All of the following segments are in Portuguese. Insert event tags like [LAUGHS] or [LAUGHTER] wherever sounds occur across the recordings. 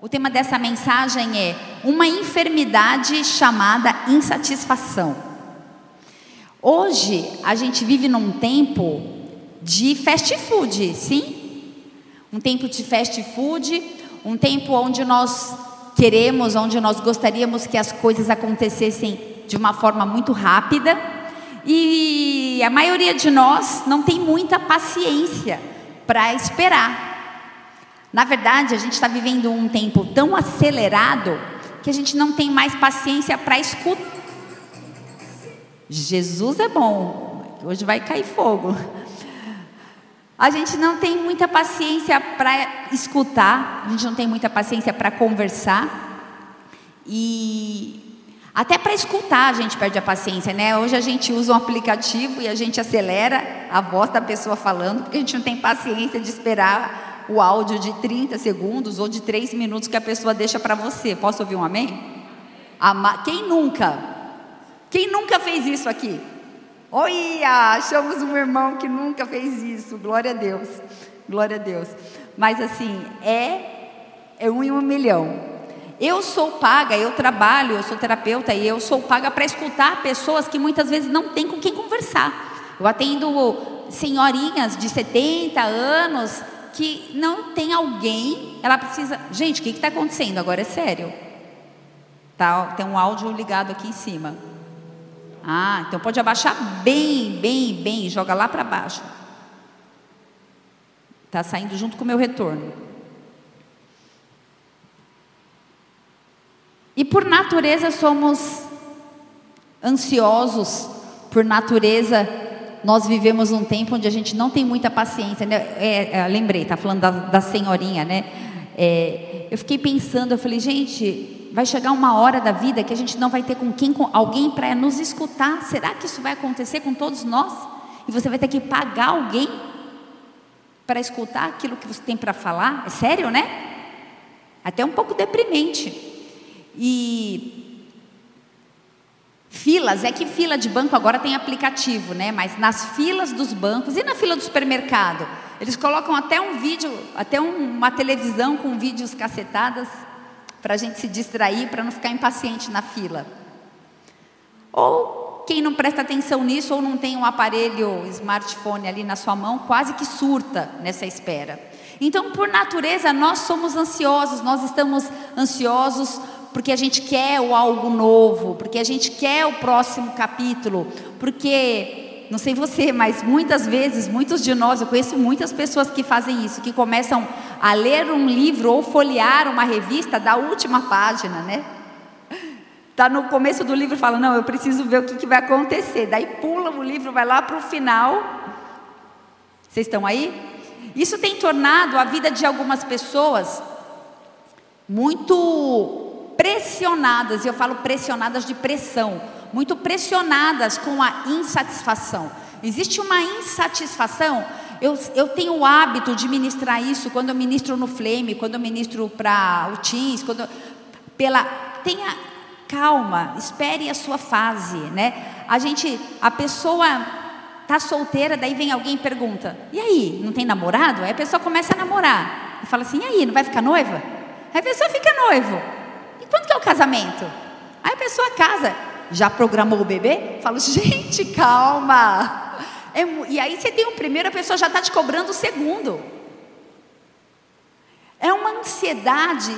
O tema dessa mensagem é uma enfermidade chamada insatisfação. Hoje a gente vive num tempo de fast food, sim? Um tempo de fast food, um tempo onde nós queremos, onde nós gostaríamos que as coisas acontecessem de uma forma muito rápida. E a maioria de nós não tem muita paciência para esperar. Na verdade, a gente está vivendo um tempo tão acelerado que a gente não tem mais paciência para escutar. Jesus é bom, hoje vai cair fogo. A gente não tem muita paciência para escutar, a gente não tem muita paciência para conversar. E até para escutar a gente perde a paciência, né? Hoje a gente usa um aplicativo e a gente acelera a voz da pessoa falando, porque a gente não tem paciência de esperar o áudio de 30 segundos ou de 3 minutos que a pessoa deixa para você. Posso ouvir um amém? Quem nunca? Quem nunca fez isso aqui? Olha, achamos um irmão que nunca fez isso. Glória a Deus. Glória a Deus. Mas assim, é, é um em um milhão. Eu sou paga, eu trabalho, eu sou terapeuta e eu sou paga para escutar pessoas que muitas vezes não têm com quem conversar. Eu atendo senhorinhas de 70 anos que não tem alguém, ela precisa. Gente, o que está acontecendo? Agora é sério. Tá, tem um áudio ligado aqui em cima. Ah, então pode abaixar bem, bem, bem, joga lá para baixo. Está saindo junto com o meu retorno. E por natureza somos ansiosos, por natureza nós vivemos um tempo onde a gente não tem muita paciência. Né? É, é, lembrei, tá falando da, da senhorinha, né? É, eu fiquei pensando, eu falei, gente, vai chegar uma hora da vida que a gente não vai ter com quem, com alguém para nos escutar. Será que isso vai acontecer com todos nós? E você vai ter que pagar alguém para escutar aquilo que você tem para falar? É sério, né? Até um pouco deprimente. E filas, é que fila de banco agora tem aplicativo, né? Mas nas filas dos bancos e na fila do supermercado, eles colocam até um vídeo, até uma televisão com vídeos cacetadas para a gente se distrair, para não ficar impaciente na fila. Ou quem não presta atenção nisso ou não tem um aparelho smartphone ali na sua mão, quase que surta nessa espera. Então, por natureza, nós somos ansiosos, nós estamos ansiosos porque a gente quer o algo novo, porque a gente quer o próximo capítulo, porque não sei você, mas muitas vezes, muitos de nós, eu conheço muitas pessoas que fazem isso, que começam a ler um livro ou folhear uma revista da última página, né? Está no começo do livro e fala, não, eu preciso ver o que, que vai acontecer. Daí pula o livro, vai lá para o final. Vocês estão aí? Isso tem tornado a vida de algumas pessoas muito pressionadas, e eu falo pressionadas de pressão muito pressionadas com a insatisfação. Existe uma insatisfação. Eu, eu tenho o hábito de ministrar isso quando eu ministro no Flame, quando eu ministro para o Teams, quando pela tenha calma, espere a sua fase, né? A gente, a pessoa tá solteira, daí vem alguém e pergunta: "E aí, não tem namorado?" Aí a pessoa começa a namorar e fala assim: "E aí, não vai ficar noiva?" Aí a pessoa fica noivo. Quando que é o casamento? Aí a pessoa casa já programou o bebê? Falo, gente, calma. É, e aí você tem o primeiro, a pessoa já está te cobrando o segundo. É uma ansiedade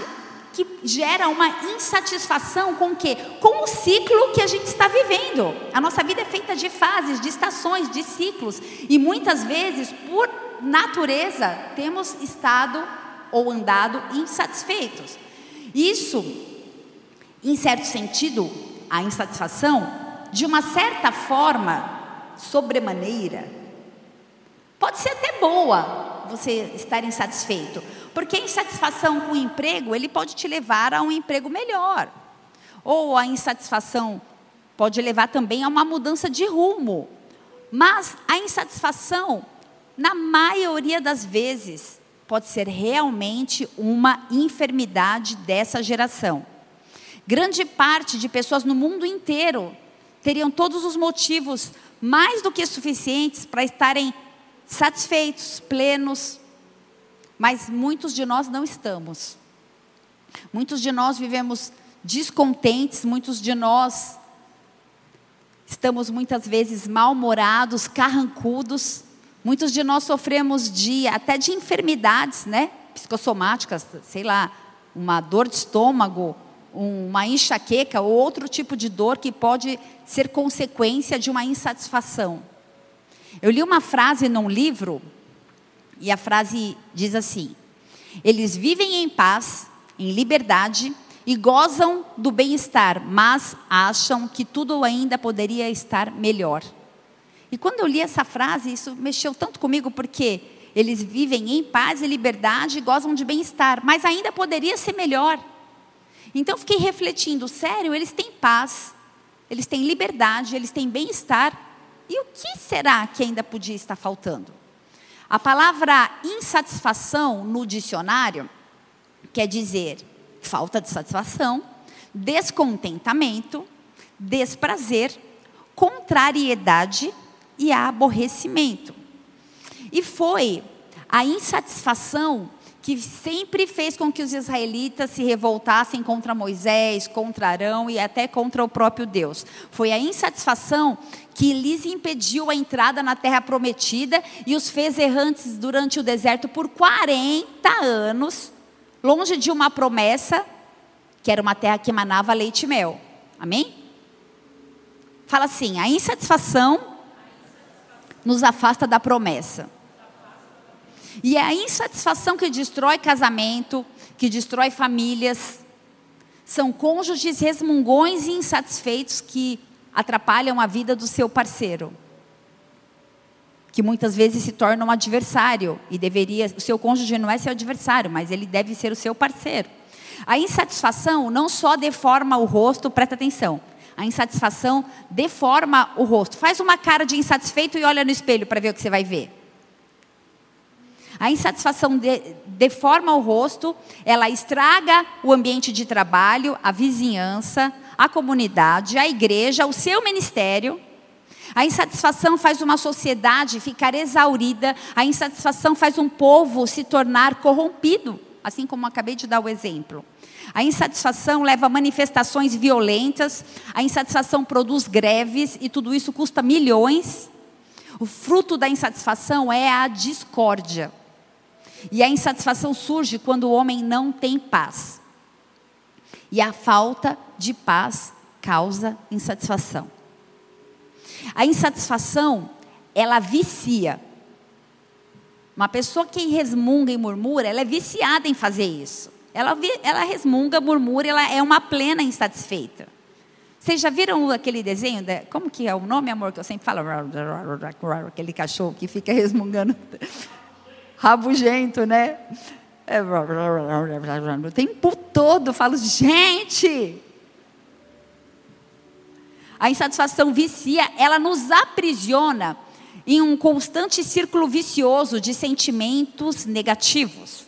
que gera uma insatisfação com o quê? Com o ciclo que a gente está vivendo. A nossa vida é feita de fases, de estações, de ciclos. E muitas vezes, por natureza, temos estado ou andado insatisfeitos. Isso, em certo sentido, a insatisfação, de uma certa forma, sobremaneira, pode ser até boa você estar insatisfeito, porque a insatisfação com o emprego, ele pode te levar a um emprego melhor. Ou a insatisfação pode levar também a uma mudança de rumo. Mas a insatisfação, na maioria das vezes, pode ser realmente uma enfermidade dessa geração. Grande parte de pessoas no mundo inteiro teriam todos os motivos mais do que suficientes para estarem satisfeitos, plenos, mas muitos de nós não estamos. Muitos de nós vivemos descontentes, muitos de nós estamos muitas vezes mal-humorados, carrancudos. Muitos de nós sofremos de até de enfermidades, né? Psicossomáticas, sei lá, uma dor de estômago, uma enxaqueca ou outro tipo de dor que pode ser consequência de uma insatisfação. Eu li uma frase num livro e a frase diz assim: Eles vivem em paz, em liberdade e gozam do bem-estar, mas acham que tudo ainda poderia estar melhor. E quando eu li essa frase, isso mexeu tanto comigo porque eles vivem em paz e liberdade e gozam de bem-estar, mas ainda poderia ser melhor. Então fiquei refletindo, sério, eles têm paz, eles têm liberdade, eles têm bem-estar, e o que será que ainda podia estar faltando? A palavra insatisfação no dicionário quer dizer falta de satisfação, descontentamento, desprazer, contrariedade e aborrecimento. E foi a insatisfação que sempre fez com que os israelitas se revoltassem contra Moisés, contra Arão e até contra o próprio Deus. Foi a insatisfação que lhes impediu a entrada na terra prometida e os fez errantes durante o deserto por 40 anos, longe de uma promessa, que era uma terra que emanava leite e mel. Amém? Fala assim: a insatisfação nos afasta da promessa. E é a insatisfação que destrói casamento, que destrói famílias. São cônjuges resmungões e insatisfeitos que atrapalham a vida do seu parceiro. Que muitas vezes se torna um adversário e deveria, o seu cônjuge não é seu adversário, mas ele deve ser o seu parceiro. A insatisfação não só deforma o rosto, presta atenção. A insatisfação deforma o rosto. Faz uma cara de insatisfeito e olha no espelho para ver o que você vai ver. A insatisfação de, deforma o rosto, ela estraga o ambiente de trabalho, a vizinhança, a comunidade, a igreja, o seu ministério. A insatisfação faz uma sociedade ficar exaurida, a insatisfação faz um povo se tornar corrompido, assim como acabei de dar o exemplo. A insatisfação leva a manifestações violentas, a insatisfação produz greves e tudo isso custa milhões. O fruto da insatisfação é a discórdia. E a insatisfação surge quando o homem não tem paz. E a falta de paz causa insatisfação. A insatisfação, ela vicia. Uma pessoa que resmunga e murmura, ela é viciada em fazer isso. Ela, ela resmunga, murmura, ela é uma plena insatisfeita. Vocês já viram aquele desenho? De, como que é o nome, amor, que eu sempre falo? [LAUGHS] Aquele cachorro que fica resmungando rabugento, né? É, o tempo todo falo, gente! A insatisfação vicia, ela nos aprisiona em um constante círculo vicioso de sentimentos negativos.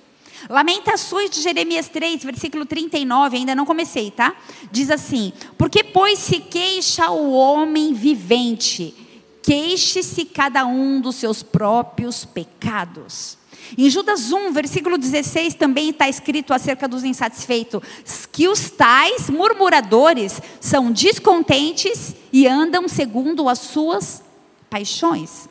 Lamentações de Jeremias 3, versículo 39, ainda não comecei, tá? Diz assim: Porque, pois, se queixa o homem vivente, queixe-se cada um dos seus próprios pecados. Em Judas 1, versículo 16, também está escrito acerca dos insatisfeitos: que os tais murmuradores são descontentes e andam segundo as suas paixões.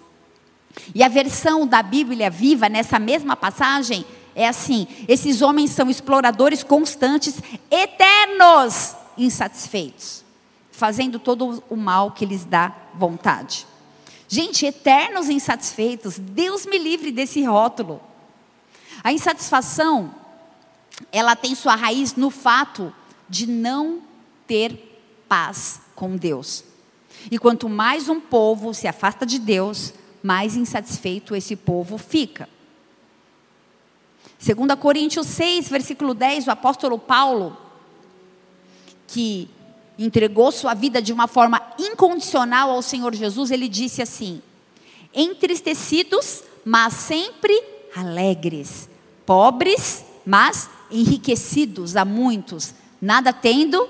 E a versão da Bíblia viva nessa mesma passagem é assim: esses homens são exploradores constantes, eternos insatisfeitos, fazendo todo o mal que lhes dá vontade. Gente, eternos insatisfeitos, Deus me livre desse rótulo. A insatisfação, ela tem sua raiz no fato de não ter paz com Deus. E quanto mais um povo se afasta de Deus, mais insatisfeito esse povo fica. 2 Coríntios 6, versículo 10, o apóstolo Paulo, que entregou sua vida de uma forma incondicional ao Senhor Jesus, ele disse assim: entristecidos, mas sempre alegres, pobres, mas enriquecidos a muitos, nada tendo,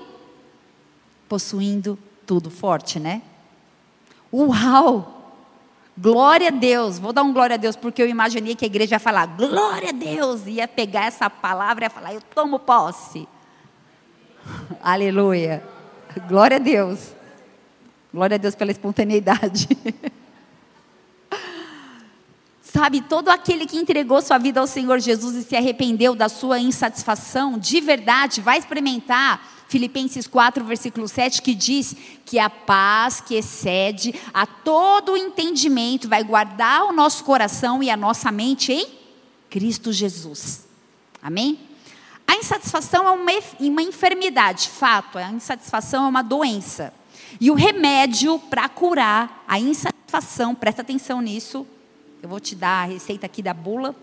possuindo tudo forte, né? Uau! Glória a Deus, vou dar um glória a Deus, porque eu imaginei que a igreja ia falar glória a Deus, ia pegar essa palavra e ia falar, eu tomo posse. [LAUGHS] Aleluia. [LAUGHS] Glória a Deus. Glória a Deus pela espontaneidade. [LAUGHS] Sabe, todo aquele que entregou sua vida ao Senhor Jesus e se arrependeu da sua insatisfação, de verdade, vai experimentar Filipenses 4, versículo 7, que diz que a paz que excede a todo o entendimento vai guardar o nosso coração e a nossa mente em Cristo Jesus. Amém? A insatisfação é uma, uma enfermidade, fato, a insatisfação é uma doença. E o remédio para curar a insatisfação, presta atenção nisso, eu vou te dar a receita aqui da bula.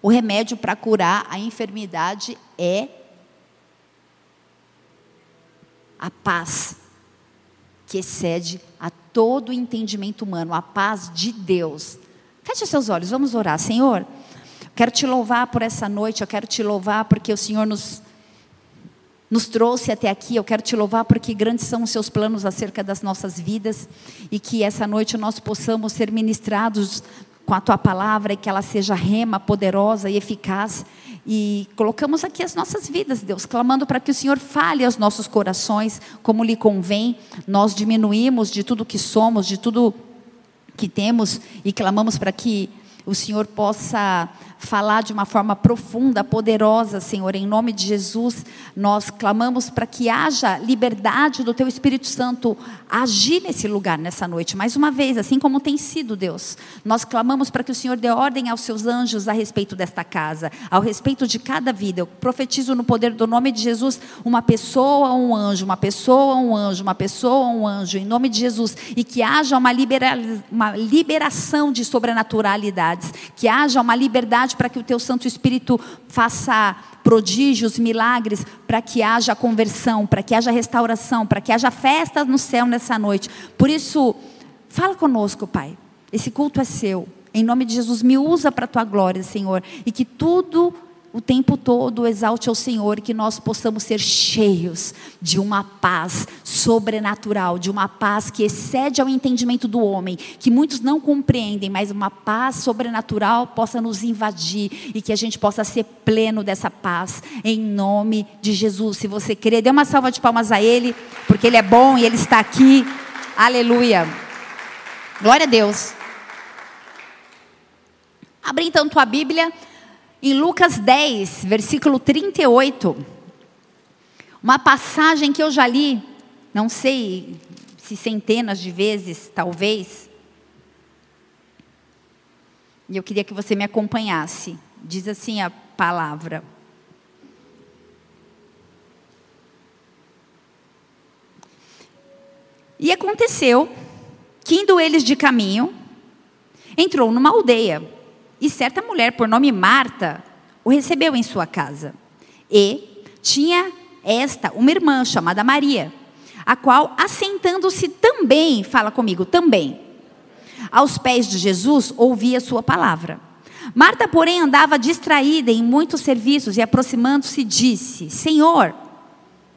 O remédio para curar a enfermidade é a paz, que excede a todo entendimento humano, a paz de Deus. Feche seus olhos, vamos orar. Senhor, quero te louvar por essa noite, eu quero te louvar porque o Senhor nos, nos trouxe até aqui. Eu quero te louvar porque grandes são os seus planos acerca das nossas vidas e que essa noite nós possamos ser ministrados com a tua palavra e que ela seja rema, poderosa e eficaz. E colocamos aqui as nossas vidas, Deus, clamando para que o Senhor fale aos nossos corações como lhe convém. Nós diminuímos de tudo que somos, de tudo que temos e clamamos para que o Senhor possa falar de uma forma profunda, poderosa, Senhor, em nome de Jesus, nós clamamos para que haja liberdade do Teu Espírito Santo agir nesse lugar, nessa noite, mais uma vez, assim como tem sido, Deus. Nós clamamos para que o Senhor dê ordem aos seus anjos a respeito desta casa, ao respeito de cada vida. Eu profetizo no poder do nome de Jesus, uma pessoa, um anjo, uma pessoa, um anjo, uma pessoa, um anjo, em nome de Jesus, e que haja uma, libera uma liberação de sobrenaturalidades, que haja uma liberdade para que o teu Santo Espírito faça prodígios, milagres, para que haja conversão, para que haja restauração, para que haja festa no céu nessa noite. Por isso, fala conosco, Pai. Esse culto é seu. Em nome de Jesus, me usa para a tua glória, Senhor, e que tudo o tempo todo exalte ao Senhor que nós possamos ser cheios de uma paz sobrenatural, de uma paz que excede ao entendimento do homem, que muitos não compreendem, mas uma paz sobrenatural possa nos invadir e que a gente possa ser pleno dessa paz, em nome de Jesus. Se você querer, dê uma salva de palmas a Ele, porque Ele é bom e Ele está aqui. Aleluia. Glória a Deus. Abre então tua Bíblia em Lucas 10, versículo 38, uma passagem que eu já li, não sei se centenas de vezes, talvez, e eu queria que você me acompanhasse. Diz assim a palavra. E aconteceu que, indo eles de caminho, entrou numa aldeia e certa mulher, por nome Marta, o recebeu em sua casa. E tinha esta, uma irmã chamada Maria, a qual, assentando-se também, fala comigo, também, aos pés de Jesus, ouvia sua palavra. Marta, porém, andava distraída em muitos serviços e, aproximando-se, disse: Senhor,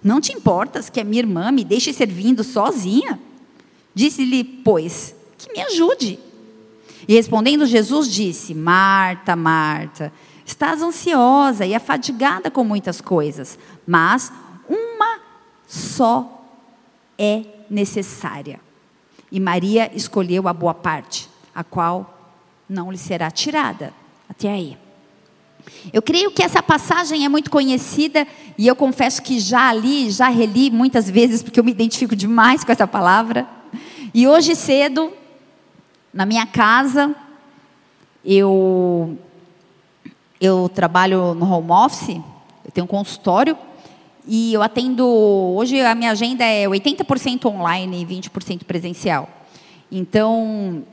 não te importas que a minha irmã me deixe servindo sozinha? Disse-lhe, pois, que me ajude. E respondendo Jesus disse: Marta, Marta, estás ansiosa e afadigada com muitas coisas, mas uma só é necessária. E Maria escolheu a boa parte, a qual não lhe será tirada. Até aí. Eu creio que essa passagem é muito conhecida e eu confesso que já li, já reli muitas vezes, porque eu me identifico demais com essa palavra. E hoje cedo, na minha casa, eu, eu trabalho no home office, eu tenho um consultório e eu atendo. Hoje a minha agenda é 80% online e 20% presencial. Então,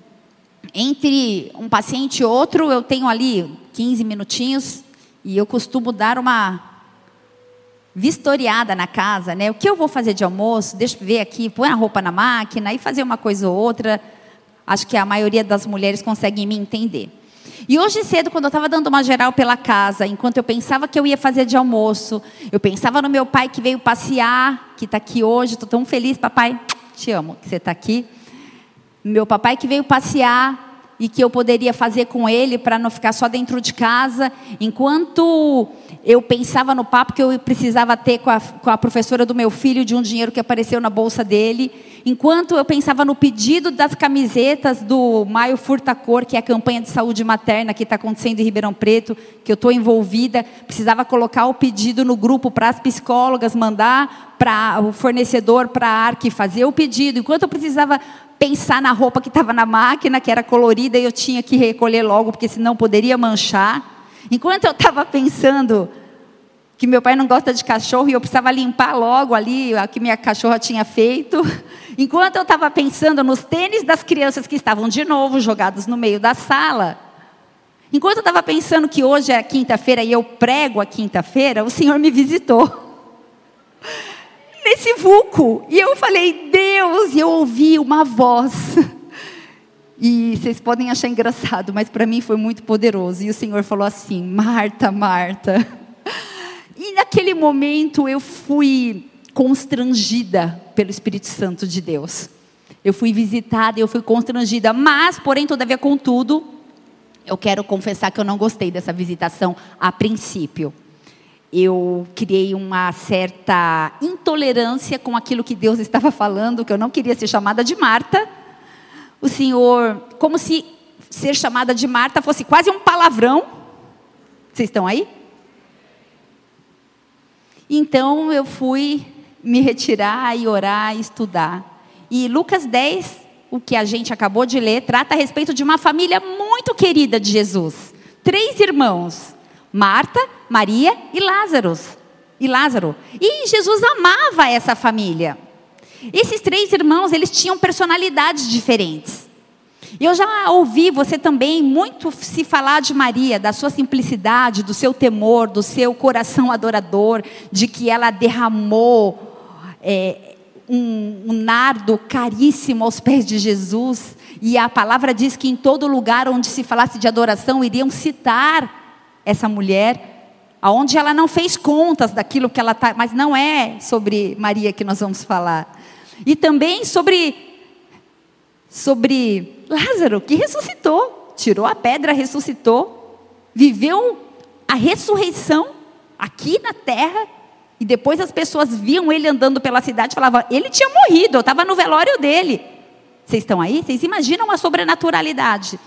entre um paciente e outro, eu tenho ali 15 minutinhos e eu costumo dar uma vistoriada na casa, né? O que eu vou fazer de almoço? Deixa eu ver aqui, põe a roupa na máquina e fazer uma coisa ou outra. Acho que a maioria das mulheres conseguem me entender. E hoje cedo, quando eu estava dando uma geral pela casa, enquanto eu pensava que eu ia fazer de almoço, eu pensava no meu pai que veio passear, que está aqui hoje, estou tão feliz, papai, te amo que você está aqui. Meu papai que veio passear e que eu poderia fazer com ele para não ficar só dentro de casa. Enquanto eu pensava no papo que eu precisava ter com a, com a professora do meu filho de um dinheiro que apareceu na bolsa dele. Enquanto eu pensava no pedido das camisetas do Maio Furta Cor, que é a campanha de saúde materna que está acontecendo em Ribeirão Preto, que eu estou envolvida, precisava colocar o pedido no grupo para as psicólogas, mandar para o fornecedor, para a ARC, fazer o pedido. Enquanto eu precisava pensar na roupa que estava na máquina, que era colorida, e eu tinha que recolher logo, porque senão poderia manchar. Enquanto eu estava pensando que meu pai não gosta de cachorro e eu precisava limpar logo ali o que minha cachorra tinha feito, [LAUGHS] enquanto eu estava pensando nos tênis das crianças que estavam de novo jogados no meio da sala, enquanto eu estava pensando que hoje é quinta-feira e eu prego a quinta-feira, o Senhor me visitou. [LAUGHS] Nesse vulco. E eu falei, Deus, e eu ouvi uma voz. [LAUGHS] E vocês podem achar engraçado, mas para mim foi muito poderoso. E o Senhor falou assim: Marta, Marta. E naquele momento eu fui constrangida pelo Espírito Santo de Deus. Eu fui visitada, eu fui constrangida, mas, porém, todavia, contudo, eu quero confessar que eu não gostei dessa visitação a princípio. Eu criei uma certa intolerância com aquilo que Deus estava falando, que eu não queria ser chamada de Marta o Senhor, como se ser chamada de Marta fosse quase um palavrão. Vocês estão aí? Então eu fui me retirar e orar e estudar. E Lucas 10, o que a gente acabou de ler, trata a respeito de uma família muito querida de Jesus. Três irmãos: Marta, Maria e Lázaro. E Lázaro. E Jesus amava essa família. Esses três irmãos, eles tinham personalidades diferentes. Eu já ouvi você também muito se falar de Maria, da sua simplicidade, do seu temor, do seu coração adorador, de que ela derramou é, um, um nardo caríssimo aos pés de Jesus. E a palavra diz que em todo lugar onde se falasse de adoração, iriam citar essa mulher, aonde ela não fez contas daquilo que ela está, mas não é sobre Maria que nós vamos falar. E também sobre, sobre Lázaro, que ressuscitou, tirou a pedra, ressuscitou, viveu a ressurreição aqui na terra. E depois as pessoas viam ele andando pela cidade e falavam: ele tinha morrido, eu estava no velório dele. Vocês estão aí? Vocês imaginam a sobrenaturalidade.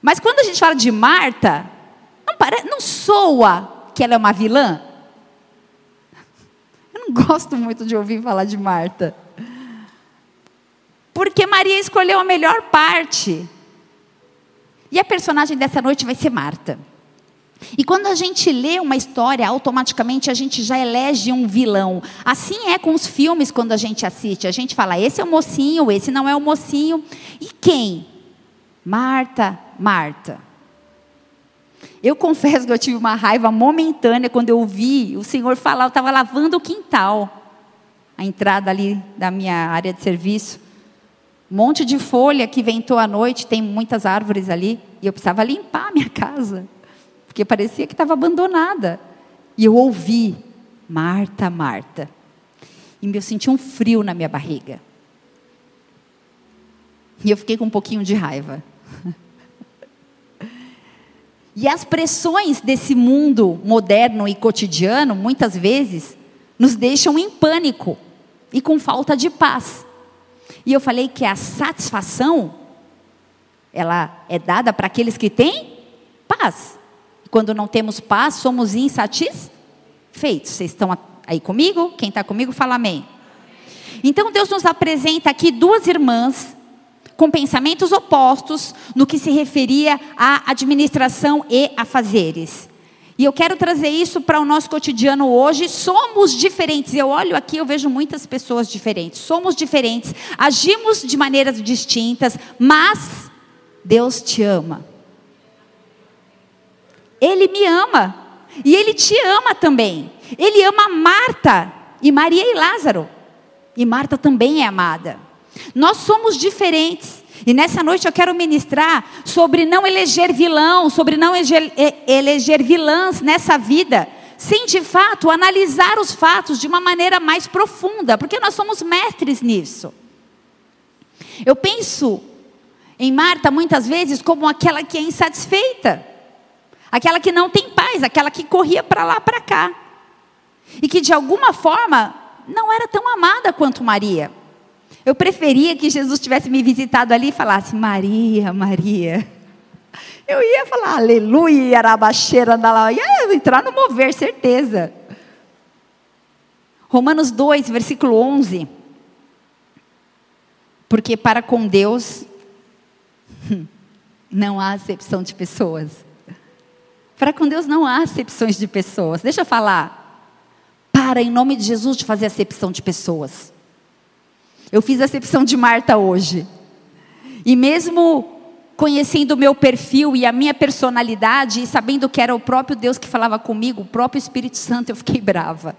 Mas quando a gente fala de Marta, não, parece, não soa que ela é uma vilã? Eu não gosto muito de ouvir falar de Marta. Porque Maria escolheu a melhor parte. E a personagem dessa noite vai ser Marta. E quando a gente lê uma história, automaticamente a gente já elege um vilão. Assim é com os filmes quando a gente assiste. A gente fala, esse é o mocinho, esse não é o mocinho. E quem? Marta, Marta. Eu confesso que eu tive uma raiva momentânea quando eu vi o Senhor falar, eu estava lavando o quintal, a entrada ali da minha área de serviço. Monte de folha que ventou à noite, tem muitas árvores ali, e eu precisava limpar a minha [LAUGHS] casa, porque parecia que estava abandonada. E eu ouvi, Marta, Marta. E eu senti um frio na minha barriga. E eu fiquei com um pouquinho de raiva. [LAUGHS] E as pressões desse mundo moderno e cotidiano, muitas vezes, nos deixam em pânico e com falta de paz. E eu falei que a satisfação, ela é dada para aqueles que têm paz. Quando não temos paz, somos insatisfeitos. Vocês estão aí comigo? Quem está comigo, fala amém. Então Deus nos apresenta aqui duas irmãs com pensamentos opostos no que se referia à administração e a fazeres. E eu quero trazer isso para o nosso cotidiano hoje. Somos diferentes. Eu olho aqui, eu vejo muitas pessoas diferentes. Somos diferentes, agimos de maneiras distintas, mas Deus te ama. Ele me ama. E Ele te ama também. Ele ama Marta e Maria e Lázaro. E Marta também é amada. Nós somos diferentes. E nessa noite eu quero ministrar sobre não eleger vilão, sobre não eleger, vilãs nessa vida, sem de fato analisar os fatos de uma maneira mais profunda, porque nós somos mestres nisso. Eu penso em Marta muitas vezes como aquela que é insatisfeita, aquela que não tem paz, aquela que corria para lá, para cá. E que de alguma forma não era tão amada quanto Maria. Eu preferia que Jesus tivesse me visitado ali e falasse: Maria, Maria. Eu ia falar, aleluia, arabaxeira, ia entrar no mover, certeza. Romanos 2, versículo 11. Porque para com Deus [LAUGHS] não há acepção de pessoas. Para com Deus não há acepções de pessoas. Deixa eu falar. Para, em nome de Jesus, de fazer acepção de pessoas. Eu fiz acepção de Marta hoje. E mesmo conhecendo o meu perfil e a minha personalidade, e sabendo que era o próprio Deus que falava comigo, o próprio Espírito Santo, eu fiquei brava.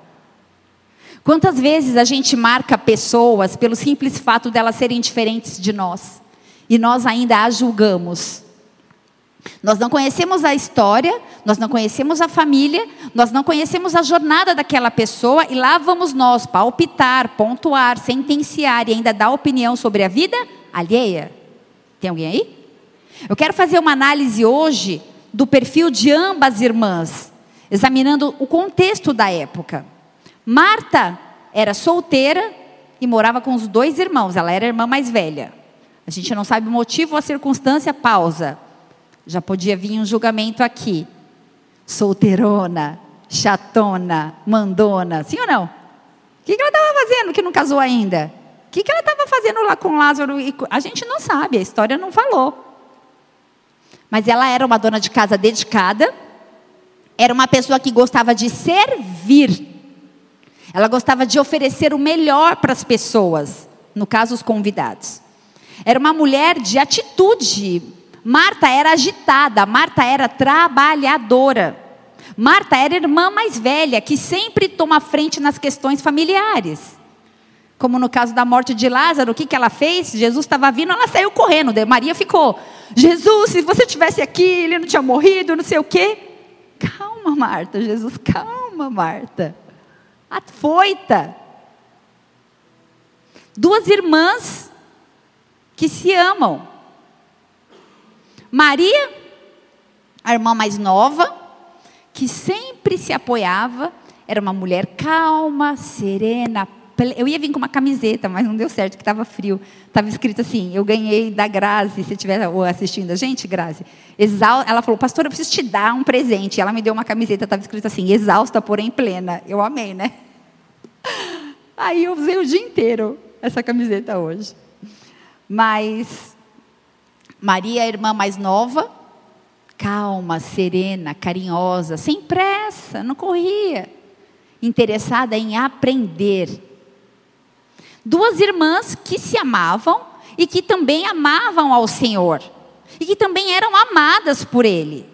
Quantas vezes a gente marca pessoas pelo simples fato delas serem diferentes de nós e nós ainda as julgamos? Nós não conhecemos a história, nós não conhecemos a família, nós não conhecemos a jornada daquela pessoa e lá vamos nós palpitar, pontuar, sentenciar e ainda dar opinião sobre a vida alheia. Tem alguém aí? Eu quero fazer uma análise hoje do perfil de ambas irmãs, examinando o contexto da época. Marta era solteira e morava com os dois irmãos, ela era a irmã mais velha. A gente não sabe o motivo ou a circunstância, pausa. Já podia vir um julgamento aqui. Solteirona, chatona, mandona, sim ou não? O que, ela estava fazendo que não casou ainda? O que, que ela estava fazendo lá com Lázaro? A gente não sabe, a história não falou. Mas ela era uma dona de casa dedicada, era uma pessoa que gostava de servir. Ela gostava de oferecer o melhor para as pessoas, no caso, os convidados. Era uma mulher de atitude. Marta era agitada, Marta era trabalhadora. Marta era irmã mais velha, que sempre toma frente nas questões familiares. Como no caso da morte de Lázaro, o que, que ela fez? Jesus estava vindo, ela saiu correndo. Maria ficou. Jesus, se você tivesse aqui, ele não tinha morrido, não sei o quê. Calma, Marta, Jesus, calma, Marta. Afoita. Duas irmãs que se amam. Maria, a irmã mais nova, que sempre se apoiava, era uma mulher calma, serena, eu ia vir com uma camiseta, mas não deu certo, que estava frio. Estava escrito assim: eu ganhei da Grazi, se estiver assistindo a gente, Grazi. Ela falou, pastor, eu preciso te dar um presente. Ela me deu uma camiseta, estava escrito assim: exausta, porém plena. Eu amei, né? [LAUGHS] Aí eu usei o dia inteiro essa camiseta hoje. Mas Maria, a irmã mais nova, calma, serena, carinhosa, sem pressa, não corria, interessada em aprender Duas irmãs que se amavam e que também amavam ao Senhor. E que também eram amadas por Ele.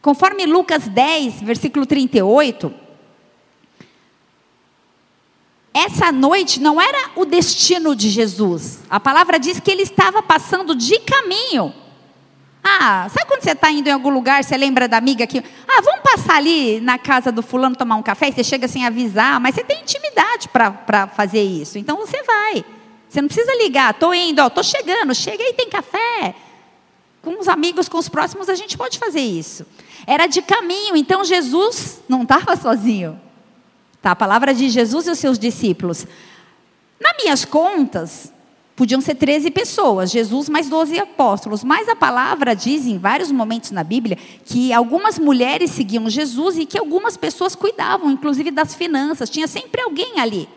Conforme Lucas 10, versículo 38, essa noite não era o destino de Jesus. A palavra diz que ele estava passando de caminho. Ah, sabe quando você está indo em algum lugar, você lembra da amiga que, ah, vamos passar ali na casa do fulano tomar um café, e você chega sem avisar, mas você tem intimidade para fazer isso, então você vai. Você não precisa ligar, estou indo, estou chegando, chega aí, tem café. Com os amigos, com os próximos, a gente pode fazer isso. Era de caminho, então Jesus não estava [LAUGHS] sozinho. Tá, a palavra de Jesus e os seus discípulos. Nas minhas contas, Podiam ser 13 pessoas, Jesus mais 12 apóstolos. Mas a palavra diz em vários momentos na Bíblia que algumas mulheres seguiam Jesus e que algumas pessoas cuidavam, inclusive das finanças. Tinha sempre alguém ali.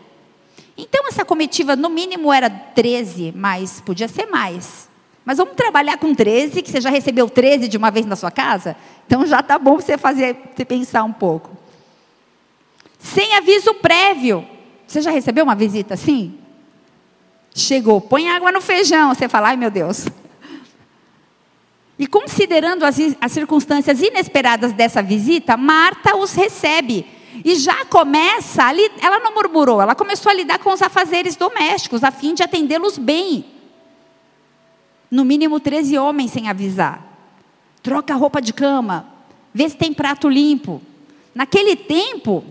Então essa comitiva, no mínimo, era 13, mas podia ser mais. Mas vamos trabalhar com 13, que você já recebeu 13 de uma vez na sua casa? Então já está bom você fazer, você pensar um pouco. Sem aviso prévio. Você já recebeu uma visita assim? Chegou, põe água no feijão. Você fala, ai meu Deus. E considerando as, as circunstâncias inesperadas dessa visita, Marta os recebe. E já começa, ela não murmurou, ela começou a lidar com os afazeres domésticos, a fim de atendê-los bem. No mínimo 13 homens sem avisar. Troca a roupa de cama, vê se tem prato limpo. Naquele tempo,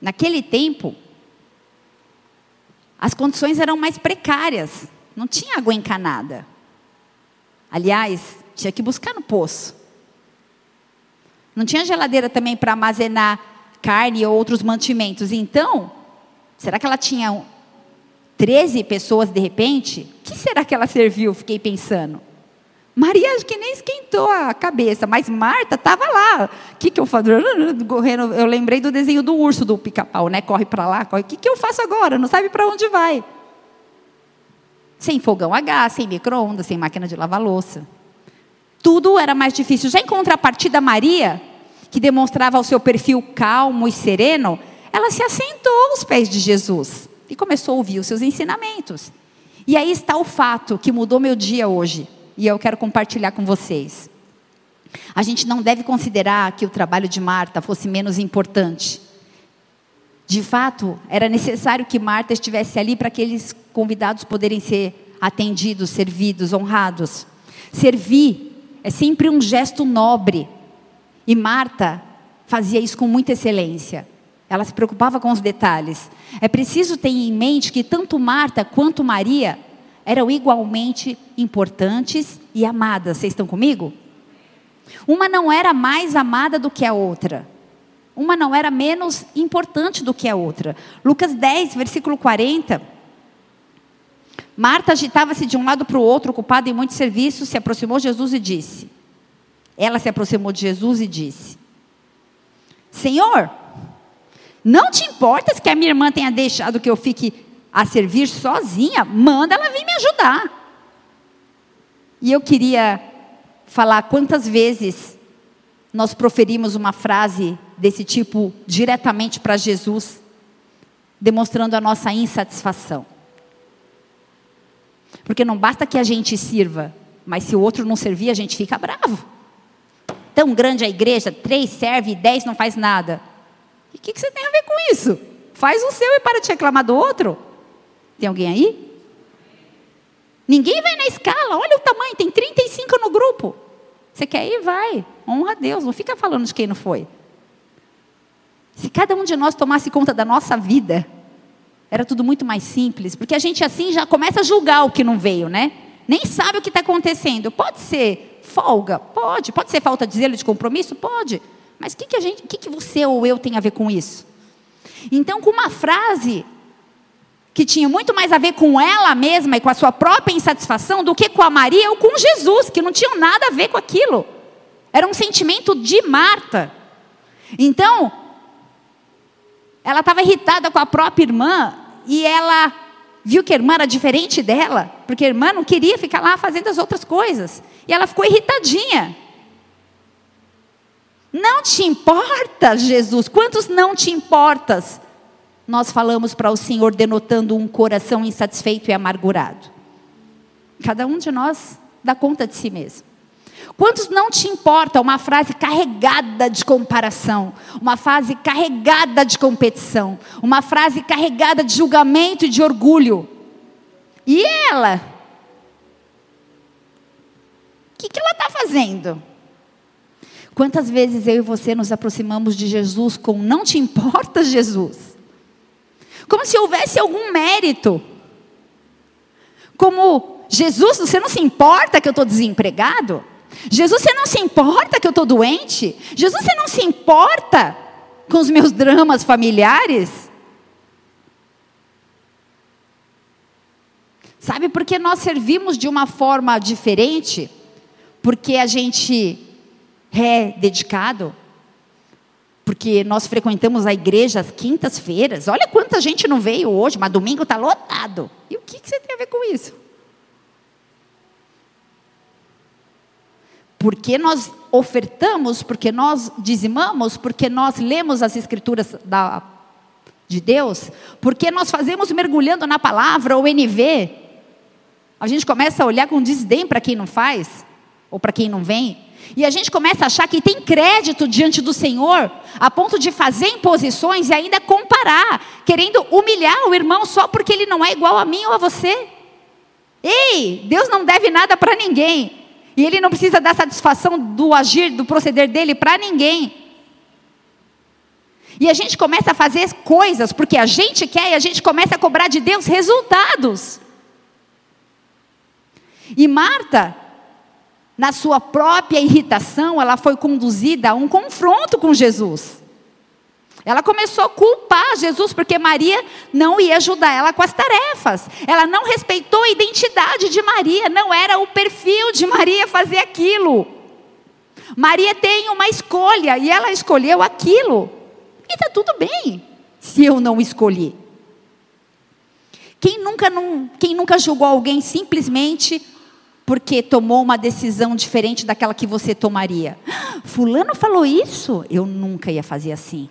naquele tempo, as condições eram mais precárias, não tinha água encanada. Aliás, Tinha que buscar no poço. Não tinha geladeira também para armazenar carne ou outros mantimentos. Então, será que ela tinha 13 pessoas de repente? O que será que ela serviu? Fiquei pensando. Maria acho que nem esquentou a cabeça, mas Marta estava lá. O que, que eu faço? Eu lembrei do desenho do urso do pica-pau, né? Corre para lá, corre. O que, que eu faço agora? Não sabe para onde vai. Sem fogão a gás, sem micro-ondas, sem máquina de lavar louça. Tudo era mais difícil. Já em contrapartida, Maria, que demonstrava o seu perfil calmo e sereno, ela se assentou aos pés de Jesus e começou a ouvir os seus ensinamentos. E aí está o fato que mudou meu dia hoje e eu quero compartilhar com vocês. A gente não deve considerar que o trabalho de Marta fosse menos importante. De fato, era necessário que Marta estivesse ali para aqueles convidados poderem ser atendidos, servidos, honrados. Servir é sempre um gesto nobre. E Marta fazia isso com muita excelência. Ela se preocupava com os detalhes. É preciso ter em mente que tanto Marta quanto Maria eram igualmente importantes e amadas. Vocês estão comigo? Uma não era mais amada do que a outra. Uma não era menos importante do que a outra. Lucas 10, versículo 40. Marta agitava-se de um lado para o outro, ocupada em muitos serviços, se aproximou de Jesus e disse: Ela se aproximou de Jesus e disse: Senhor, não te importas que a minha irmã tenha deixado que eu fique a servir sozinha, manda ela vir me ajudar. E eu queria falar quantas vezes nós proferimos uma frase desse tipo diretamente para Jesus, demonstrando a nossa insatisfação. Porque não basta que a gente sirva, mas se o outro não servir, a gente fica bravo. Tão grande a igreja, três serve, dez não faz nada. E o que, que você tem a ver com isso? Faz o seu e para de reclamar do outro. Tem alguém aí? Ninguém vai na escala, olha o tamanho, tem 35 no grupo. Você quer ir? Vai. Honra a Deus, não fica falando de quem não foi. Se cada um de nós tomasse conta da nossa vida, era tudo muito mais simples, porque a gente assim já começa a julgar o que não veio, né? Nem sabe o que está acontecendo. Pode ser folga? Pode. Pode ser falta de zelo de compromisso? Pode. Mas o que, que, a gente, que, que você ou eu tem a ver com isso? Então, com uma frase, que tinha muito mais a ver com ela mesma e com a sua própria insatisfação do que com a Maria ou com Jesus, que não tinham nada a ver com aquilo. Era um sentimento de Marta. Então, ela estava irritada com a própria irmã e ela viu que a irmã era diferente dela, porque a irmã não queria ficar lá fazendo as outras coisas. E ela ficou irritadinha. Não te importa, Jesus? Quantos não te importas? Nós falamos para o Senhor denotando um coração insatisfeito e amargurado? Cada um de nós dá conta de si mesmo. Quantos não te importa uma frase carregada de comparação, uma frase carregada de competição, uma frase carregada de julgamento e de orgulho? E ela? O que, que ela está fazendo? Quantas vezes eu e você nos aproximamos de Jesus com não te importa, Jesus? Como se houvesse algum mérito. Como, Jesus, você não se importa que eu estou desempregado? Jesus, você não se importa que eu estou doente? Jesus, você não se importa com os meus dramas familiares? Sabe, porque nós servimos de uma forma diferente, porque a gente é dedicado, porque nós frequentamos a igreja às quintas-feiras. Olha quanta gente não veio hoje, mas domingo está lotado. E o que, que você tem a ver com isso? Porque nós ofertamos, porque nós dizimamos, porque nós lemos as escrituras da, de Deus, porque nós fazemos mergulhando na palavra ou NV. A gente começa a olhar com desdém para quem não faz, ou para quem não vem. E a gente começa a achar que tem crédito diante do Senhor, a ponto de fazer imposições e ainda comparar, querendo humilhar o irmão só porque ele não é igual a mim ou a você. Ei, Deus não deve nada para ninguém. E ele não precisa dar satisfação do agir, do proceder dele para ninguém. E a gente começa a fazer coisas porque a gente quer e a gente começa a cobrar de Deus resultados. E Marta na sua própria irritação, ela foi conduzida a um confronto com Jesus. Ela começou a culpar Jesus porque Maria não ia ajudar ela com as tarefas. Ela não respeitou a identidade de Maria, não era o perfil de Maria fazer aquilo. Maria tem uma escolha e ela escolheu aquilo. E está tudo bem se eu não escolhi. Quem nunca, não, quem nunca julgou alguém simplesmente porque tomou uma decisão diferente daquela que você tomaria? Fulano falou isso, eu nunca ia fazer assim.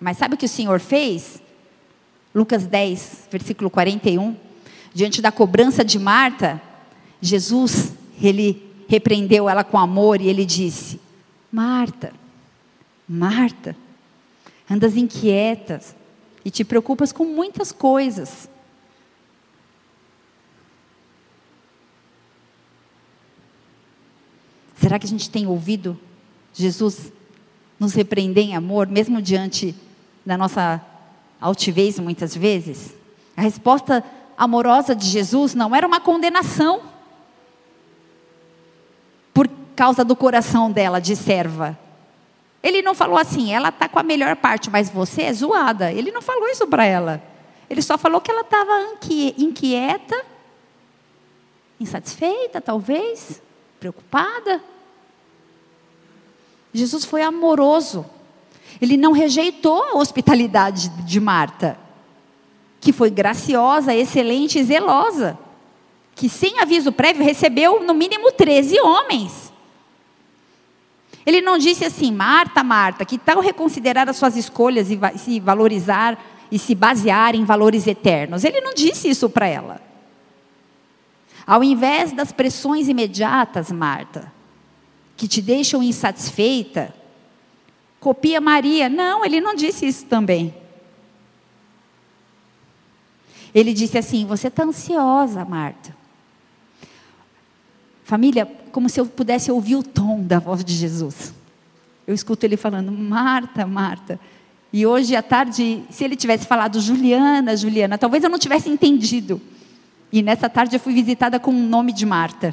Mas sabe o que o Senhor fez? Lucas 10, versículo 41. Diante da cobrança de Marta, Jesus, ele repreendeu ela com amor e ele disse: Marta, Marta, andas inquietas e te preocupas com muitas coisas. Será que a gente tem ouvido Jesus nos repreender em amor, mesmo diante da nossa altivez muitas vezes? A resposta amorosa de Jesus não era uma condenação por causa do coração dela de serva. Ele não falou assim, ela está com a melhor parte, mas você é zoada. Ele não falou isso para ela. Ele só falou que ela estava inquieta, insatisfeita, talvez, preocupada. Jesus foi amoroso. Ele não rejeitou a hospitalidade de Marta, que foi graciosa, excelente e zelosa, que sem aviso prévio recebeu no mínimo 13 homens. Ele não disse assim, Marta, Marta, que tal reconsiderar as suas escolhas e se valorizar e se basear em valores eternos? Ele não disse isso para ela. Ao invés das pressões imediatas, Marta, que te deixam insatisfeita, copia Maria. Não, ele não disse isso também. Ele disse assim: Você está ansiosa, Marta. Família, como se eu pudesse ouvir o tom da voz de Jesus. Eu escuto ele falando: Marta, Marta. E hoje à tarde, se ele tivesse falado Juliana, Juliana, talvez eu não tivesse entendido. E nessa tarde eu fui visitada com o nome de Marta.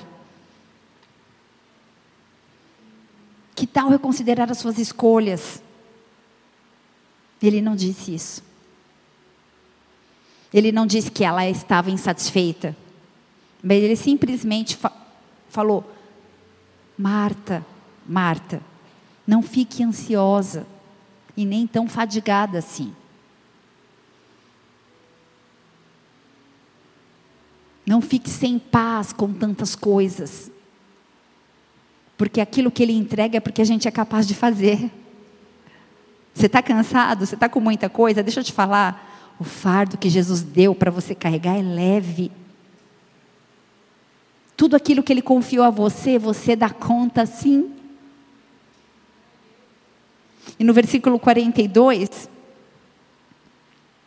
Tal reconsiderar as suas escolhas? Ele não disse isso. Ele não disse que ela estava insatisfeita. Mas ele simplesmente fa falou: Marta, Marta, não fique ansiosa e nem tão fadigada assim. Não fique sem paz com tantas coisas. Porque aquilo que Ele entrega é porque a gente é capaz de fazer. Você está cansado? Você está com muita coisa? Deixa eu te falar. O fardo que Jesus deu para você carregar é leve. Tudo aquilo que Ele confiou a você, você dá conta sim. E no versículo 42,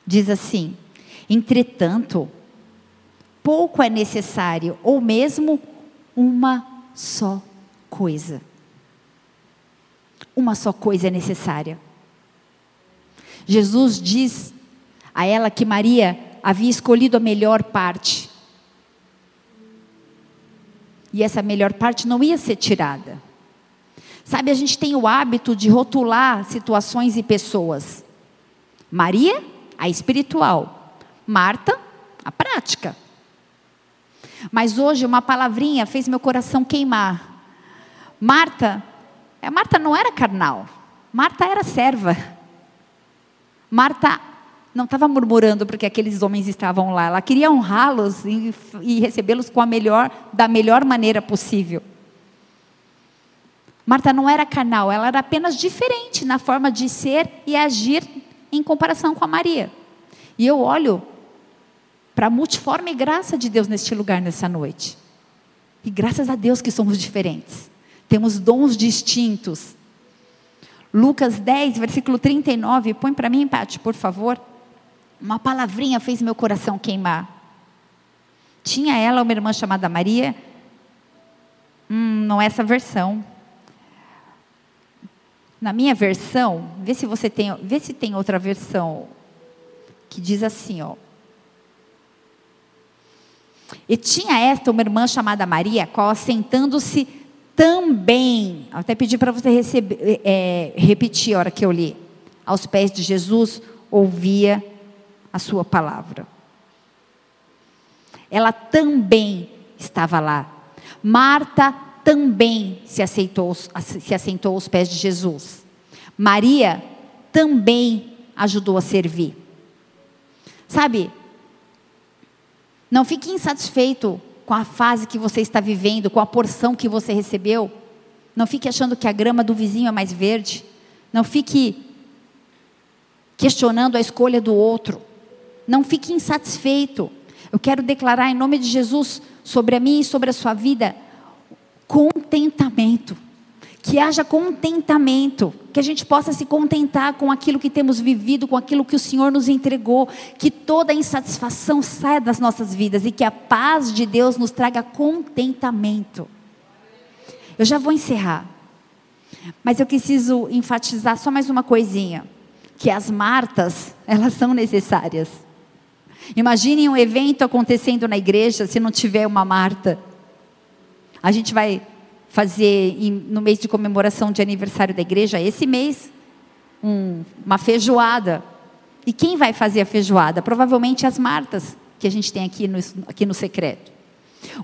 diz assim: Entretanto, pouco é necessário, ou mesmo uma só coisa. Uma só coisa é necessária. Jesus diz a ela que Maria havia escolhido a melhor parte. E essa melhor parte não ia ser tirada. Sabe, a gente tem o hábito de rotular situações e pessoas. Maria, a espiritual. Marta, a prática. Mas hoje uma palavrinha fez meu coração queimar. Marta, é, Marta não era carnal, Marta era serva. Marta não estava murmurando porque aqueles homens estavam lá, ela queria honrá-los e, e recebê-los com a melhor, da melhor maneira possível. Marta não era carnal, ela era apenas diferente na forma de ser e agir em comparação com a Maria. E eu olho para a multiforme graça de Deus neste lugar nessa noite. E graças a Deus que somos diferentes temos dons distintos. Lucas 10, versículo 39, põe para mim, Pati, por favor. Uma palavrinha fez meu coração queimar. Tinha ela uma irmã chamada Maria. Hum, não é essa versão. Na minha versão, vê se você tem, vê se tem outra versão que diz assim, ó. E tinha esta uma irmã chamada Maria, qual assentando-se também, até pedi para você receber, é, repetir a hora que eu li, aos pés de Jesus, ouvia a sua palavra. Ela também estava lá. Marta também se, aceitou, se assentou aos pés de Jesus. Maria também ajudou a servir. Sabe, não fique insatisfeito com a fase que você está vivendo, com a porção que você recebeu. Não fique achando que a grama do vizinho é mais verde. Não fique questionando a escolha do outro. Não fique insatisfeito. Eu quero declarar em nome de Jesus sobre a minha e sobre a sua vida contentamento. Que haja contentamento, que a gente possa se contentar com aquilo que temos vivido, com aquilo que o Senhor nos entregou, que toda insatisfação saia das nossas vidas e que a paz de Deus nos traga contentamento. Eu já vou encerrar, mas eu preciso enfatizar só mais uma coisinha, que as Martas, elas são necessárias. Imaginem um evento acontecendo na igreja se não tiver uma Marta. A gente vai fazer no mês de comemoração de aniversário da igreja, esse mês, um, uma feijoada. E quem vai fazer a feijoada? Provavelmente as Martas, que a gente tem aqui no, aqui no secreto.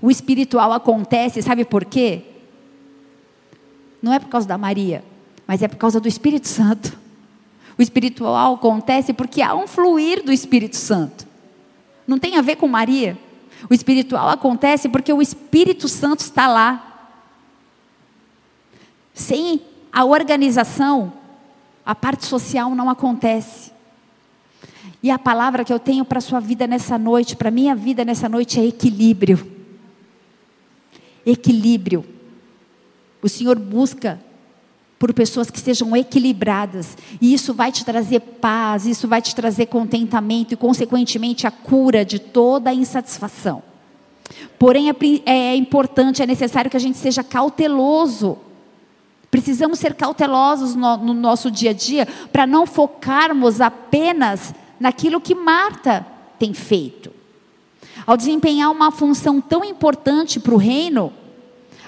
O espiritual acontece, sabe por quê? Não é por causa da Maria, mas é por causa do Espírito Santo. O espiritual acontece porque há um fluir do Espírito Santo. Não tem a ver com Maria. O espiritual acontece porque o Espírito Santo está lá. Sem a organização, a parte social não acontece. E a palavra que eu tenho para a sua vida nessa noite, para a minha vida nessa noite, é equilíbrio. Equilíbrio. O Senhor busca por pessoas que sejam equilibradas, e isso vai te trazer paz, isso vai te trazer contentamento e, consequentemente, a cura de toda a insatisfação. Porém, é, é importante, é necessário que a gente seja cauteloso Precisamos ser cautelosos no, no nosso dia a dia para não focarmos apenas naquilo que Marta tem feito. Ao desempenhar uma função tão importante para o reino,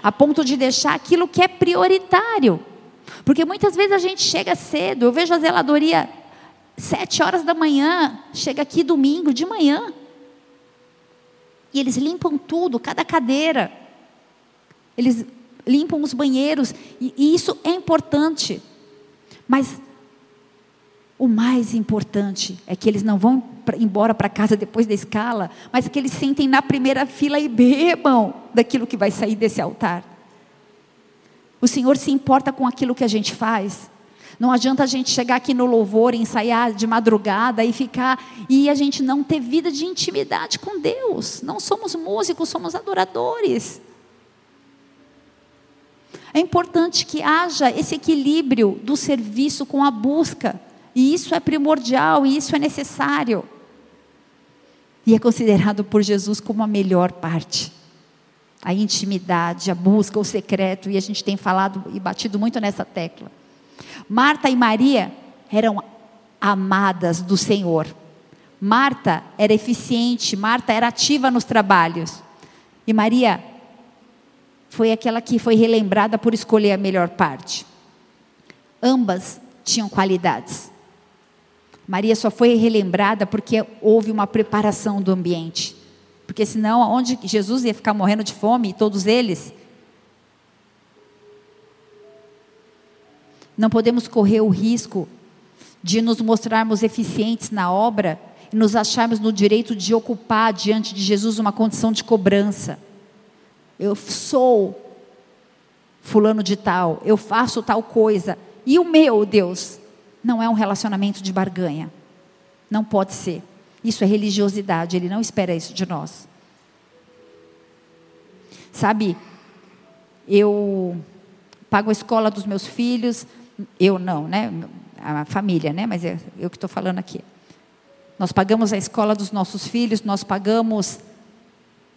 a ponto de deixar aquilo que é prioritário. Porque muitas vezes a gente chega cedo, eu vejo a zeladoria sete horas da manhã, chega aqui domingo de manhã. E eles limpam tudo, cada cadeira. Eles limpam os banheiros, e, e isso é importante. Mas o mais importante é que eles não vão pra, embora para casa depois da escala, mas que eles sentem na primeira fila e bebam daquilo que vai sair desse altar. O Senhor se importa com aquilo que a gente faz. Não adianta a gente chegar aqui no louvor, ensaiar de madrugada e ficar e a gente não ter vida de intimidade com Deus. Não somos músicos, somos adoradores. É importante que haja esse equilíbrio do serviço com a busca. E isso é primordial, e isso é necessário. E é considerado por Jesus como a melhor parte. A intimidade, a busca, o secreto, e a gente tem falado e batido muito nessa tecla. Marta e Maria eram amadas do Senhor. Marta era eficiente, Marta era ativa nos trabalhos. E Maria foi aquela que foi relembrada por escolher a melhor parte. Ambas tinham qualidades. Maria só foi relembrada porque houve uma preparação do ambiente. Porque senão, onde Jesus ia ficar morrendo de fome, todos eles, não podemos correr o risco de nos mostrarmos eficientes na obra e nos acharmos no direito de ocupar diante de Jesus uma condição de cobrança. Eu sou fulano de tal, eu faço tal coisa. E o meu Deus não é um relacionamento de barganha. Não pode ser. Isso é religiosidade, ele não espera isso de nós. Sabe, eu pago a escola dos meus filhos, eu não, né? A família, né? Mas é eu que estou falando aqui. Nós pagamos a escola dos nossos filhos, nós pagamos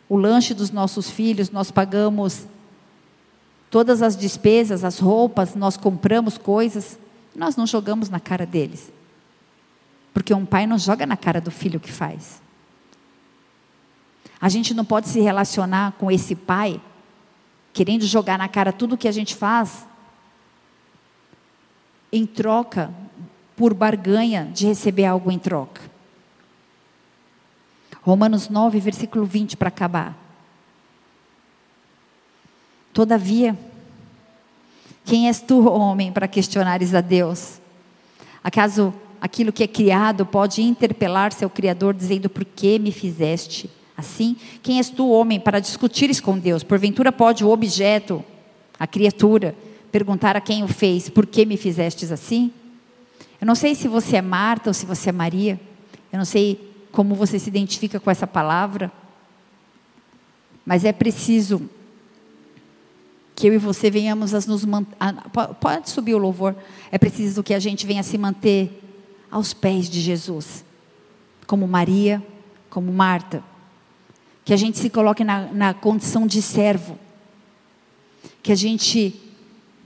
o lanche dos nossos filhos, nós pagamos todas as despesas, as roupas, nós compramos coisas, nós não jogamos na cara deles. Porque um pai não joga na cara do filho que faz. A gente não pode se relacionar com esse pai querendo jogar na cara tudo que a gente faz em troca por barganha de receber algo em troca. Romanos 9, versículo 20 para acabar. Todavia, quem és tu, homem, para questionares a Deus? Acaso aquilo que é criado pode interpelar seu Criador, dizendo: Por que me fizeste assim? Quem és tu, homem, para discutires com Deus? Porventura pode o objeto, a criatura, perguntar a quem o fez: Por que me fizestes assim? Eu não sei se você é Marta ou se você é Maria. Eu não sei como você se identifica com essa palavra. Mas é preciso que eu e você venhamos a nos manter. Pode subir o louvor. É preciso que a gente venha se manter aos pés de Jesus, como Maria, como Marta. Que a gente se coloque na, na condição de servo. Que a gente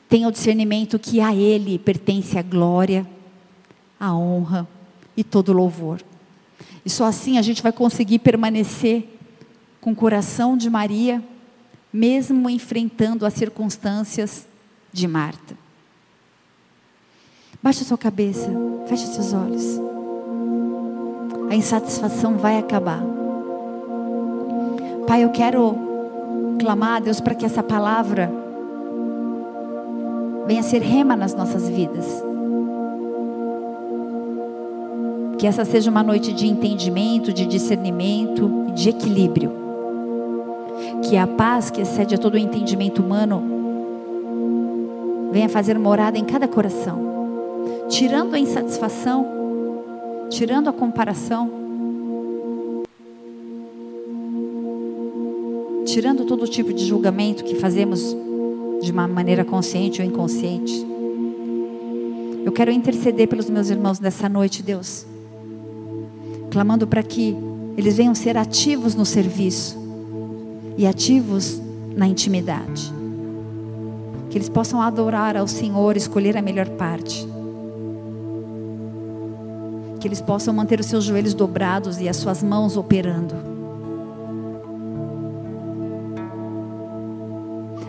tenha o discernimento que a Ele pertence a glória, a honra e todo louvor. E só assim a gente vai conseguir permanecer com o coração de Maria mesmo enfrentando as circunstâncias de Marta. Baixe a sua cabeça, feche seus olhos. A insatisfação vai acabar. Pai, eu quero clamar a Deus para que essa palavra venha ser rema nas nossas vidas. Que essa seja uma noite de entendimento, de discernimento de equilíbrio. Que a paz que excede a todo o entendimento humano venha fazer morada em cada coração, tirando a insatisfação, tirando a comparação, tirando todo tipo de julgamento que fazemos de uma maneira consciente ou inconsciente. Eu quero interceder pelos meus irmãos nessa noite, Deus, clamando para que eles venham ser ativos no serviço, e ativos na intimidade. Que eles possam adorar ao Senhor, escolher a melhor parte. Que eles possam manter os seus joelhos dobrados e as suas mãos operando.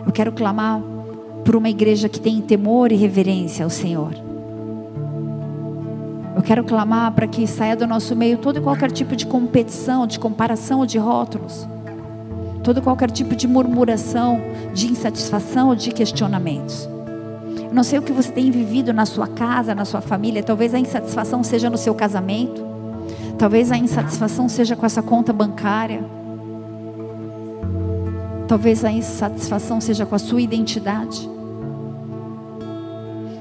Eu quero clamar por uma igreja que tem temor e reverência ao Senhor. Eu quero clamar para que saia do nosso meio todo e qualquer tipo de competição, de comparação ou de rótulos. Todo qualquer tipo de murmuração, de insatisfação ou de questionamentos. Eu não sei o que você tem vivido na sua casa, na sua família, talvez a insatisfação seja no seu casamento, talvez a insatisfação seja com essa conta bancária, talvez a insatisfação seja com a sua identidade,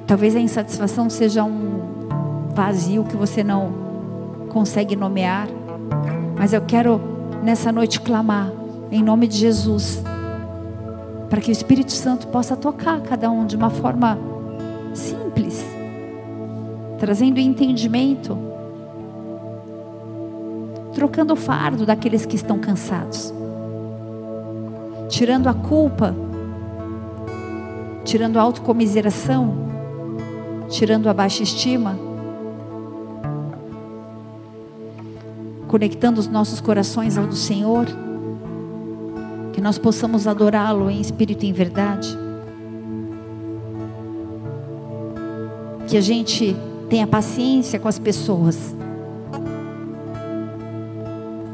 talvez a insatisfação seja um vazio que você não consegue nomear, mas eu quero nessa noite clamar em nome de Jesus, para que o Espírito Santo possa tocar cada um de uma forma simples, trazendo entendimento, trocando o fardo daqueles que estão cansados, tirando a culpa, tirando a autocomiseração, tirando a baixa estima. Conectando os nossos corações ao do Senhor que nós possamos adorá-lo em espírito e em verdade. Que a gente tenha paciência com as pessoas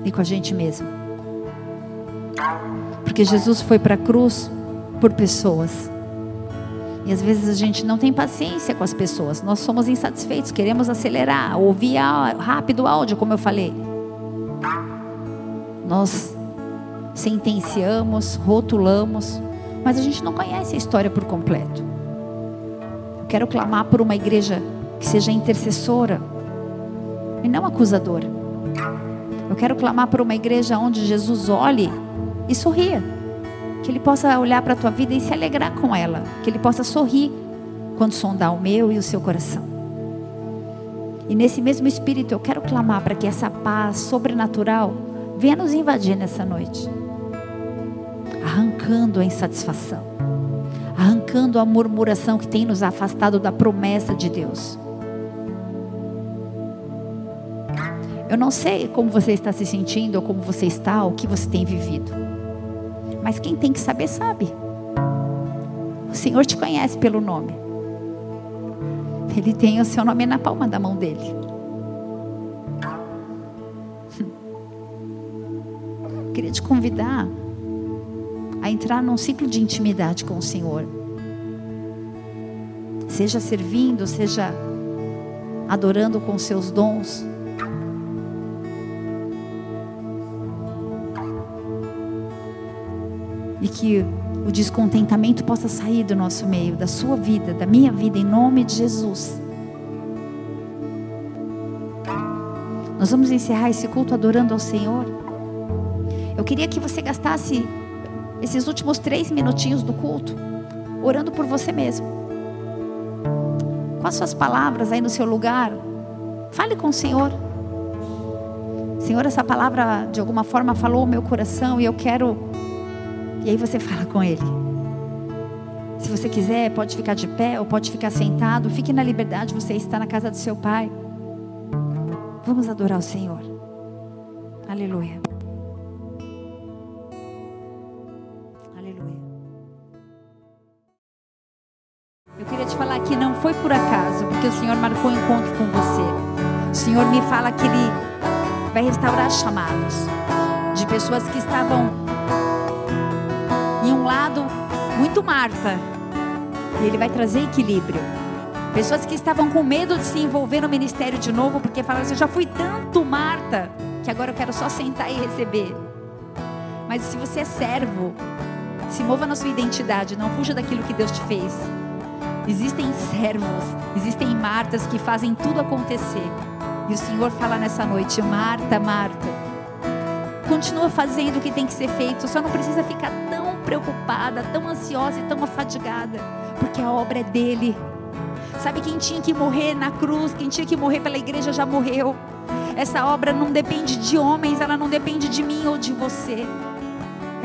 e com a gente mesmo. Porque Jesus foi para a cruz por pessoas. E às vezes a gente não tem paciência com as pessoas. Nós somos insatisfeitos, queremos acelerar, ouvir rápido o áudio, como eu falei. Nós sentenciamos, rotulamos, mas a gente não conhece a história por completo. Eu quero clamar por uma igreja que seja intercessora e não acusadora. Eu quero clamar por uma igreja onde Jesus olhe e sorria. Que Ele possa olhar para a tua vida e se alegrar com ela. Que Ele possa sorrir quando sondar o meu e o seu coração. E nesse mesmo espírito eu quero clamar para que essa paz sobrenatural venha nos invadir nessa noite arrancando a insatisfação, arrancando a murmuração que tem nos afastado da promessa de Deus. Eu não sei como você está se sentindo, ou como você está, ou o que você tem vivido. Mas quem tem que saber, sabe. O Senhor te conhece pelo nome. Ele tem o seu nome na palma da mão dele. Queria te convidar a entrar num ciclo de intimidade com o Senhor. Seja servindo, seja adorando com seus dons. E que o descontentamento possa sair do nosso meio, da sua vida, da minha vida, em nome de Jesus. Nós vamos encerrar esse culto adorando ao Senhor. Queria que você gastasse esses últimos três minutinhos do culto orando por você mesmo. Com as suas palavras aí no seu lugar, fale com o Senhor. Senhor, essa palavra de alguma forma falou o meu coração e eu quero. E aí você [LAUGHS] fala com Ele. Se você quiser, pode ficar de pé ou pode ficar sentado. Fique na liberdade, você está na casa do seu Pai. Vamos adorar o Senhor. Aleluia. Foi por acaso, porque o Senhor marcou um encontro com você. O Senhor me fala que Ele vai restaurar chamados de pessoas que estavam em um lado muito Marta, e Ele vai trazer equilíbrio. Pessoas que estavam com medo de se envolver no ministério de novo, porque falaram assim: eu já fui tanto Marta, que agora eu quero só sentar e receber. Mas se você é servo, se mova na sua identidade, não fuja daquilo que Deus te fez. Existem servos, existem Martas que fazem tudo acontecer. E o Senhor fala nessa noite: Marta, Marta, continua fazendo o que tem que ser feito, só não precisa ficar tão preocupada, tão ansiosa e tão afadigada, porque a obra é dele. Sabe quem tinha que morrer na cruz, quem tinha que morrer pela igreja já morreu. Essa obra não depende de homens, ela não depende de mim ou de você.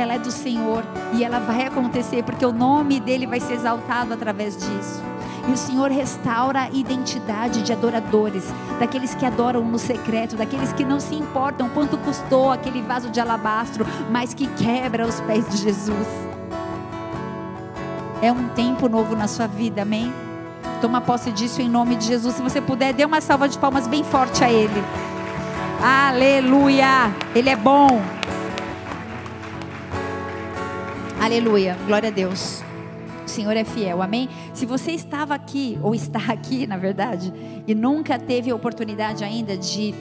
Ela é do Senhor e ela vai acontecer porque o nome dele vai ser exaltado através disso. E o Senhor restaura a identidade de adoradores, daqueles que adoram no secreto, daqueles que não se importam quanto custou aquele vaso de alabastro, mas que quebra os pés de Jesus. É um tempo novo na sua vida, amém? Toma posse disso em nome de Jesus. Se você puder, dê uma salva de palmas bem forte a Ele. Aleluia! Ele é bom. Aleluia. Glória a Deus. O Senhor é fiel, amém? Se você estava aqui, ou está aqui, na verdade, e nunca teve a oportunidade ainda de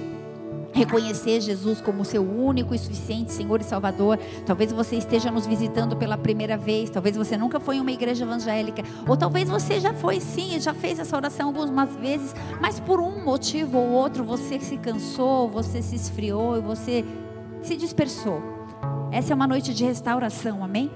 reconhecer Jesus como seu único e suficiente Senhor e Salvador. Talvez você esteja nos visitando pela primeira vez, talvez você nunca foi em uma igreja evangélica, ou talvez você já foi sim, já fez essa oração algumas vezes, mas por um motivo ou outro você se cansou, você se esfriou e você se dispersou. Essa é uma noite de restauração, amém?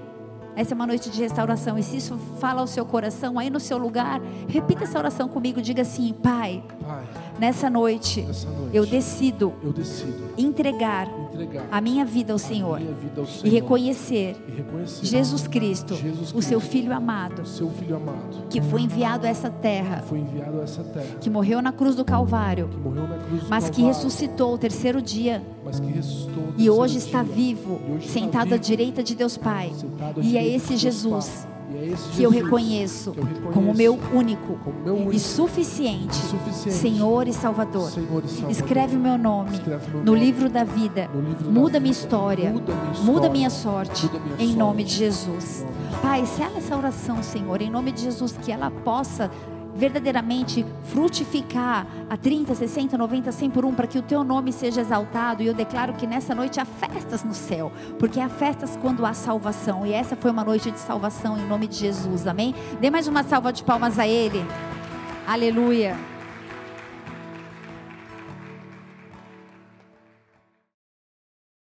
Essa é uma noite de restauração. E se isso fala ao seu coração, aí no seu lugar, repita essa oração comigo. Diga assim: Pai, Pai, nessa noite, nessa noite eu decido eu decido entregar entregar a minha vida ao Senhor vida ao Senhor e reconhecer e reconhecer Jesus Cristo, Jesus o seu Cristo, Filho amado, o seu Filho amado, que foi enviado a essa terra, que foi enviado a essa terra, que morreu na cruz do Calvário, que cruz do mas que Calvário, ressuscitou o terceiro dia que e terceiro hoje está dia, vivo, e hoje está sentado à vivo, direita de Deus Pai. sentado à direita de Deus Pai. E é esse que eu Jesus reconheço que eu reconheço como meu único como meu único e suficiente Senhor e Salvador. Escreve o meu nome no livro da vida. Muda minha história. Muda minha sorte. Em nome de Jesus. Pai, sela essa oração, Senhor, em nome de Jesus, que ela possa verdadeiramente frutificar a 30, 60, 90, 100 por um, para que o teu nome seja exaltado. E eu declaro que nessa noite há festas no céu, porque há festas quando há salvação. E essa foi uma noite de salvação em nome de Jesus, amém? Dê mais uma salva de palmas a Ele. Aleluia.